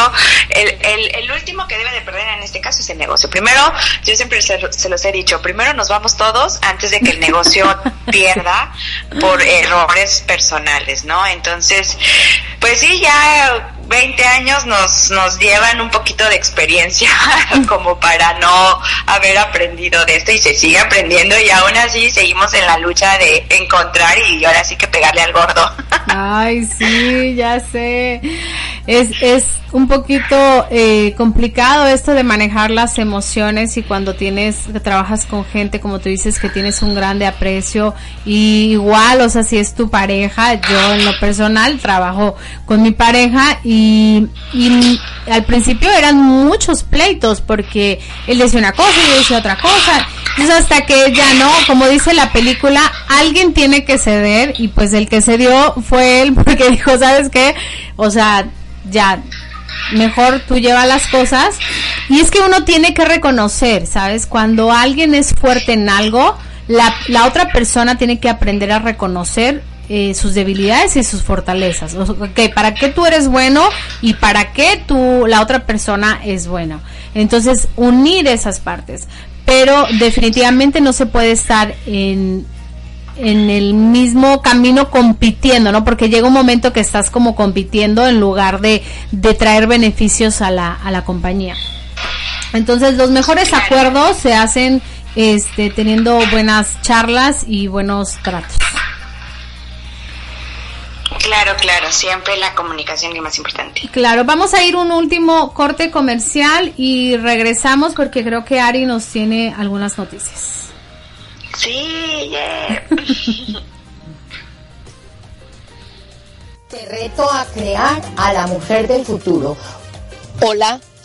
el, el, el último que debe de perder en este caso es el negocio. Primero, yo siempre se, se los he dicho, primero nos vamos todos antes de que el negocio (laughs) pierda por errores personales, ¿no? Entonces, entonces, pues sí, ya 20 años nos, nos llevan un poquito de experiencia (laughs) como para no haber aprendido de esto y se sigue aprendiendo y aún así seguimos en la lucha de encontrar y ahora sí que pegarle al gordo. (laughs) Ay, sí, ya sé. es, es un poquito eh, complicado esto de manejar las emociones y cuando tienes, trabajas con gente, como tú dices, que tienes un grande aprecio y igual, o sea, si es tu pareja, yo en lo personal trabajo con mi pareja y, y al principio eran muchos pleitos porque él decía una cosa y yo decía otra cosa. Entonces hasta que ya no, como dice la película, alguien tiene que ceder y pues el que cedió fue él (laughs) porque dijo, ¿sabes qué? O sea, ya mejor tú llevas las cosas. Y es que uno tiene que reconocer, ¿sabes? Cuando alguien es fuerte en algo, la, la otra persona tiene que aprender a reconocer eh, sus debilidades y sus fortalezas. Okay, ¿Para qué tú eres bueno y para qué tú, la otra persona es buena? Entonces, unir esas partes. Pero definitivamente no se puede estar en, en el mismo camino compitiendo, ¿no? Porque llega un momento que estás como compitiendo en lugar de, de traer beneficios a la, a la compañía. Entonces los mejores acuerdos se hacen este, teniendo buenas charlas y buenos tratos. Claro, claro, siempre la comunicación es más importante. Claro, vamos a ir un último corte comercial y regresamos porque creo que Ari nos tiene algunas noticias. Sí, yeah. (laughs) Te reto a crear a la mujer del futuro. Hola,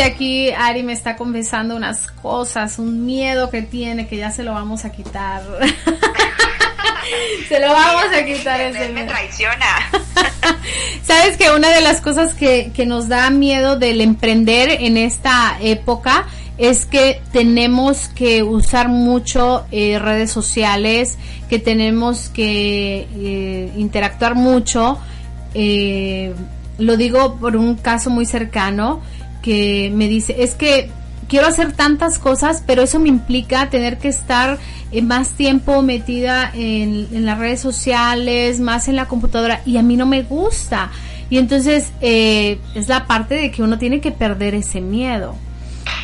y aquí Ari me está confesando unas cosas, un miedo que tiene que ya se lo vamos a quitar. (laughs) se lo vamos a quitar ese Él me traiciona. (laughs) Sabes que una de las cosas que, que nos da miedo del emprender en esta época es que tenemos que usar mucho eh, redes sociales, que tenemos que eh, interactuar mucho. Eh, lo digo por un caso muy cercano que me dice, es que quiero hacer tantas cosas, pero eso me implica tener que estar eh, más tiempo metida en, las redes sociales, más en la computadora, y a mí no me gusta. Y entonces eh, es la parte de que uno tiene que perder ese miedo.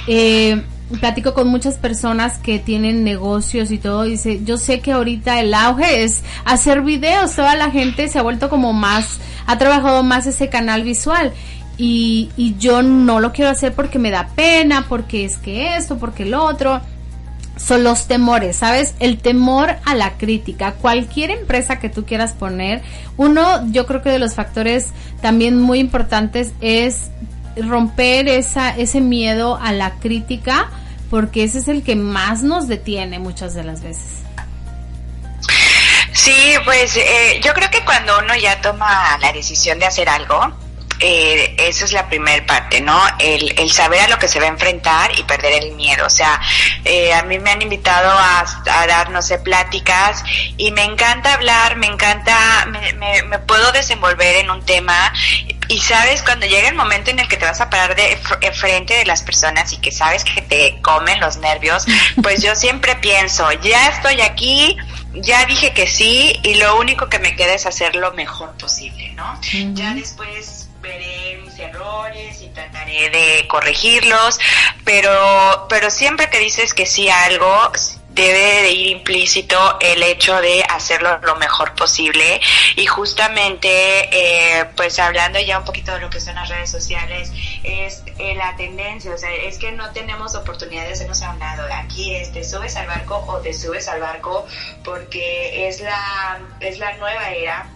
Eh, platico con muchas personas que tienen negocios y todo, dice, yo sé que ahorita el auge es hacer videos, toda la gente se ha vuelto como más, ha trabajado más ese canal visual. Y, y yo no lo quiero hacer porque me da pena, porque es que esto, porque lo otro son los temores, ¿sabes? El temor a la crítica. Cualquier empresa que tú quieras poner, uno, yo creo que de los factores también muy importantes es romper esa, ese miedo a la crítica, porque ese es el que más nos detiene muchas de las veces. Sí, pues eh, yo creo que cuando uno ya toma la decisión de hacer algo, eh, esa es la primera parte, ¿no? El, el saber a lo que se va a enfrentar y perder el miedo. O sea, eh, a mí me han invitado a, a dar, no sé, pláticas y me encanta hablar, me encanta, me, me, me puedo desenvolver en un tema y sabes, cuando llega el momento en el que te vas a parar de fr- frente de las personas y que sabes que te comen los nervios, (laughs) pues yo siempre pienso, ya estoy aquí, ya dije que sí y lo único que me queda es hacer lo mejor posible, ¿no? Ya después veré mis errores y trataré de corregirlos, pero pero siempre que dices que sí a algo debe de ir implícito el hecho de hacerlo lo mejor posible. Y justamente eh, pues hablando ya un poquito de lo que son las redes sociales es eh, la tendencia o sea es que no tenemos oportunidad de hacernos a un lado. Aquí es te subes al barco o te subes al barco porque es la es la nueva era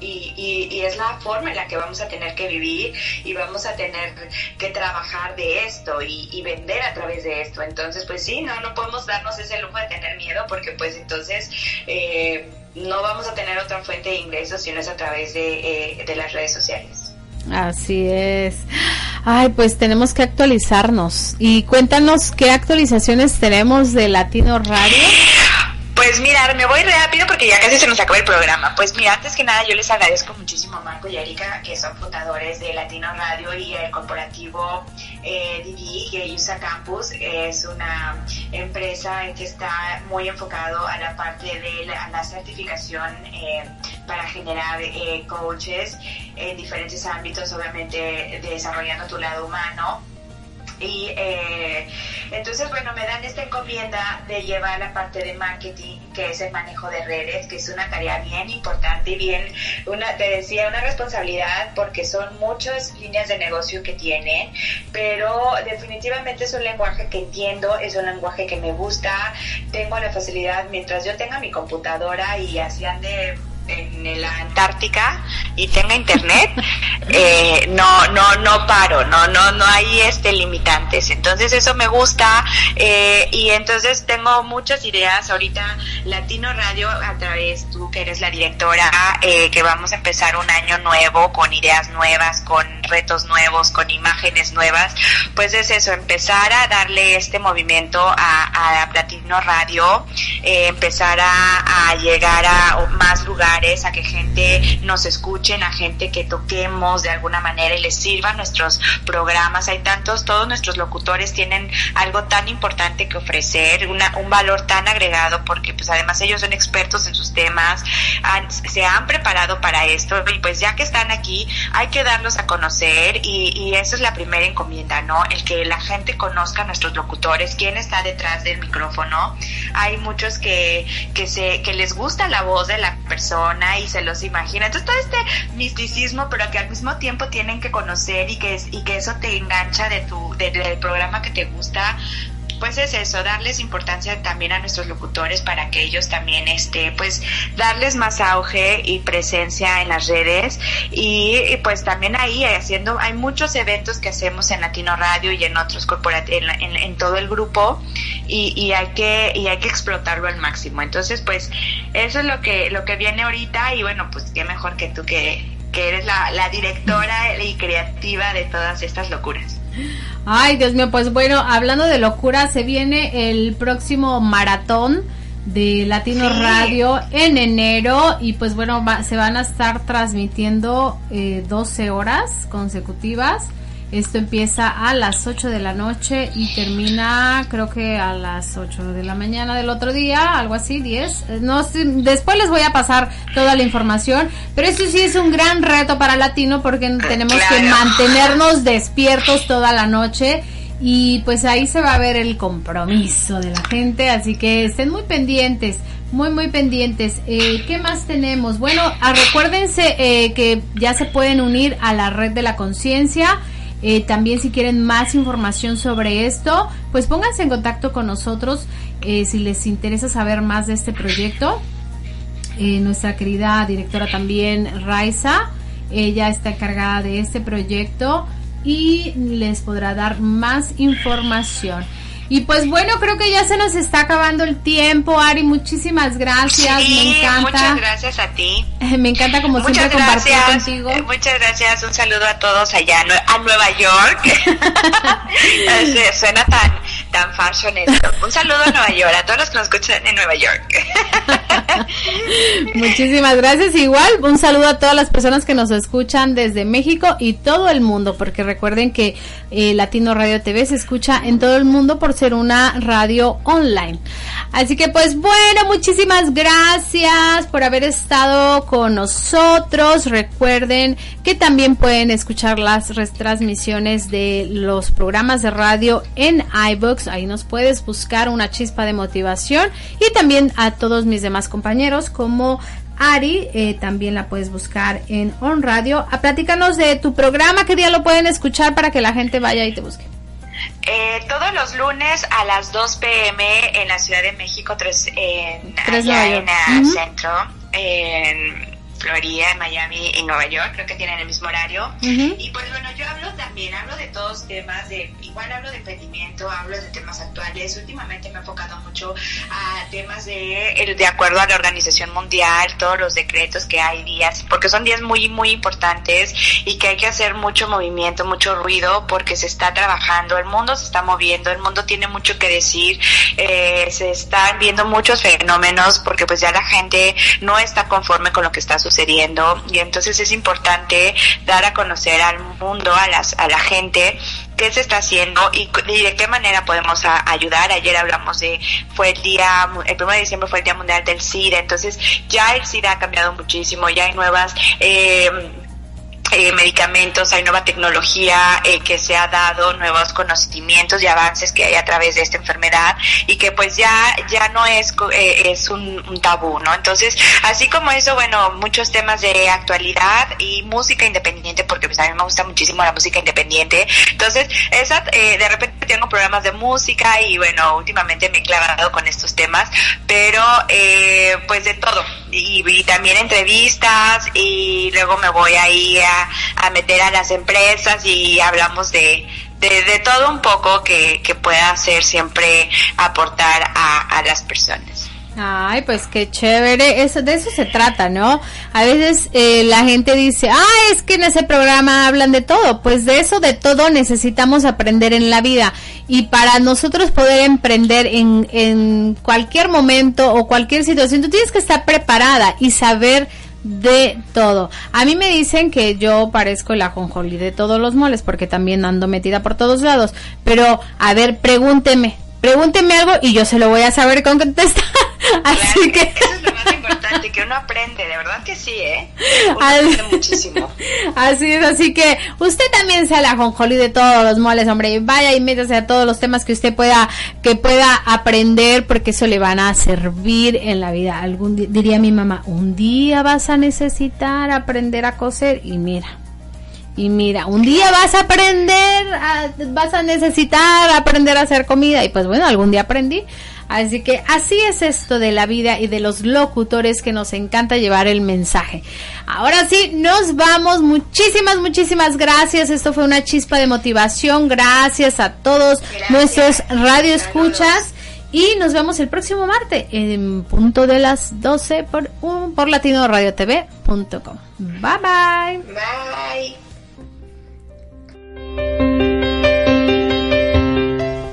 y, y, y, es la forma en la que vamos a tener que vivir y vamos a tener que trabajar de esto y, vender a través de esto. Entonces, pues sí, no, no podemos darnos ese lujo de tener miedo porque pues entonces eh, no vamos a tener otra fuente de ingresos si no es a través de, eh, de las redes sociales. Así es. Ay, pues tenemos que actualizarnos. Y cuéntanos qué actualizaciones tenemos de Latino Radio. Pues mira, me voy rápido porque ya casi se nos acaba el programa. Pues mira, antes que nada yo les agradezco muchísimo a Marco y Erika, que son fundadores de Latino Radio y el corporativo eh, Didi, que usa Campus. Es una empresa que está muy enfocado a la parte de la, la certificación eh, para generar eh, coaches en diferentes ámbitos, obviamente desarrollando tu lado humano y eh, entonces, bueno, me dan esta encomienda de llevar la parte de marketing, que es el manejo de redes, que es una tarea bien importante y bien, una, te decía, una responsabilidad porque son muchas líneas de negocio que tienen, pero definitivamente es un lenguaje que entiendo, es un lenguaje que me gusta, tengo la facilidad, mientras yo tenga mi computadora y así ande en la Antártica y tenga internet, (laughs) eh, no, no, no paro, no, no, no hay este limitantes. Entonces eso me gusta eh, y entonces tengo muchas ideas. Ahorita Latino Radio a través tú que eres la directora, eh, que vamos a empezar un año nuevo con ideas nuevas, con retos nuevos, con imágenes nuevas. Pues es eso, empezar a darle este movimiento a, a Latino Radio, eh, empezar a, a llegar a más lugares, a que gente nos escuchen, a gente que toquemos de alguna manera y les sirva nuestros programas. Hay tantos, todos nuestros locutores tienen algo tan importante que ofrecer, una, un valor tan agregado porque pues además ellos son expertos en sus temas, han- se han preparado para esto y pues ya que están aquí hay que darlos a conocer y, y eso es la primera encomienda, ¿no? El que la gente conozca a nuestros locutores, quién está detrás del micrófono. Hay muchos que, que, se, que les gusta la voz de la persona y se los imagina. Entonces todo este misticismo, pero que al mismo tiempo tienen que conocer y que, y que eso te engancha de tu, de- del programa que te gusta, pues es eso, darles importancia también a nuestros locutores para que ellos también, este, pues, darles más auge y presencia en las redes y, y, pues también ahí haciendo, hay muchos eventos que hacemos en Latino Radio y en otros corporativos, en, en- en todo el grupo y, y hay que, y hay que explotarlo al máximo. Entonces, pues, eso es lo que, lo que viene ahorita y bueno, pues qué mejor que tú que, que eres la, la directora y creativa de todas estas locuras. Ay, Dios mío, pues bueno, hablando de locura, se viene el próximo maratón de Latino Sí. Radio en enero y pues bueno, va- se van a estar transmitiendo eh, 12 horas consecutivas. Esto empieza a las 8 de la noche y termina creo que a las 8 de la mañana del otro día, algo así, 10. Eh, No sé, después les voy a pasar toda la información, pero esto sí es un gran reto para Latino porque tenemos que mantenernos despiertos toda la noche y pues ahí se va a ver el compromiso de la gente, así que estén muy pendientes, muy muy pendientes. Eh, ¿Qué más tenemos? Bueno, ah, recuérdense eh, que ya se pueden unir a la red de la conciencia. Eh, también si quieren más información sobre esto, pues pónganse en contacto con nosotros eh, si les interesa saber más de este proyecto. Eh, nuestra querida directora también, Raiza, ella está encargada de este proyecto y les podrá dar más información. Y pues bueno, creo que ya se nos está acabando el tiempo, Ari, muchísimas gracias, Sí, me encanta. muchas gracias a ti. (laughs) Me encanta como Muchas siempre compartir contigo. eh, muchas gracias, un saludo a todos allá a Nueva York. (laughs) (laughs) Eh, Suena tan, tan fashion esto. Un saludo a Nueva York, a todos los que nos escuchan en Nueva York. Muchísimas gracias. Igual, un saludo a todas las personas que nos escuchan desde México y todo el mundo, porque recuerden que eh, Latino Radio TV se escucha en todo el mundo por ser una radio online. Así que pues bueno, muchísimas gracias por haber estado con nosotros. Recuerden que también pueden escuchar las retransmisiones de los programas de radio en iBooks. Ahí nos puedes buscar una chispa de motivación y también a todos mis demás compañeros como Ari, eh, también la puedes buscar en On Radio. A platícanos de tu programa, qué día lo pueden escuchar para que la gente vaya y te busque. Eh, todos los lunes a las 2 pm en la Ciudad de México, 3 en, Tres allá en el Ujú. centro. En, Florida, en Miami, en Nueva York, creo que tienen el mismo horario. Y pues bueno, yo hablo también, hablo de todos temas, de igual hablo de emprendimiento, hablo de temas actuales. Últimamente me he enfocado mucho a temas de, de acuerdo a la Organización Mundial, todos los decretos que hay días, porque son días muy, muy importantes y que hay que hacer mucho movimiento, mucho ruido, porque se está trabajando, el mundo se está moviendo, el mundo tiene mucho que decir, eh, se están viendo muchos fenómenos, porque pues ya la gente no está conforme con lo que está sucediendo y entonces es importante dar a conocer al mundo, a, las, a la gente qué se está haciendo y, de qué manera podemos ayudar. Ayer hablamos de, fue el día, el 1 de diciembre fue el Día Mundial del SIDA, entonces ya el SIDA ha cambiado muchísimo, ya hay nuevas... Eh, eh, medicamentos, hay nueva tecnología eh, que se ha dado, nuevos conocimientos y avances que hay a través de esta enfermedad y que pues ya ya no es eh, es un, tabú, ¿no? Entonces, así como eso, bueno, muchos temas de actualidad y música independiente, porque pues a mí me gusta muchísimo la música independiente. Entonces, esa, de repente tengo programas de música y bueno, últimamente me he clavado con estos temas, pero pues de todo. Y, y también entrevistas y luego me voy ahí a a, meter a las empresas y hablamos de, de, todo un poco que, que pueda hacer siempre aportar a, a las personas. Ay, pues qué chévere, eso de eso se trata, ¿no? A veces eh, la gente dice, ah, es que en ese programa hablan de todo, pues de eso de todo necesitamos aprender en la vida y para nosotros poder emprender en, en cualquier momento o cualquier situación, tú tienes que estar preparada y saber de todo. A mí me dicen que yo parezco la jonjoli de todos los moles porque también ando metida por todos lados. Pero, a ver, pregúnteme, pregúnteme algo y yo se lo voy a saber con contestar. (laughs) Así que... Importante, que uno aprende, de verdad que sí, ¿eh? Uno aprende muchísimo. (laughs) Así es, así que usted también sea la jonjoli de todos los moles, hombre, vaya y métase a todos los temas que usted pueda, que pueda aprender, porque eso le van a servir en la vida. Algún diría mi mamá, un día vas a necesitar aprender a coser y mira, y mira, un día vas a aprender, vas a necesitar aprender a hacer comida. Y pues bueno, algún día aprendí. Así que así es esto de la vida y de los locutores que nos encanta llevar el mensaje. Ahora sí, nos vamos. Muchísimas, muchísimas gracias. Esto fue una chispa de motivación. Gracias a todos nuestros radioescuchas. Y nos vemos el próximo martes en punto de las 12 por, por latinoradiotv.com. Bye bye. Bye.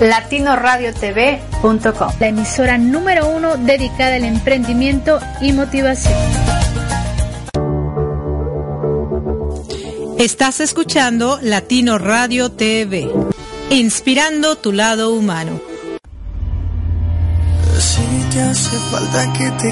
latinoradiotv.com, la emisora número uno dedicada al emprendimiento y motivación. Estás escuchando Latino Radio TV, inspirando tu lado humano. Si te hace falta que te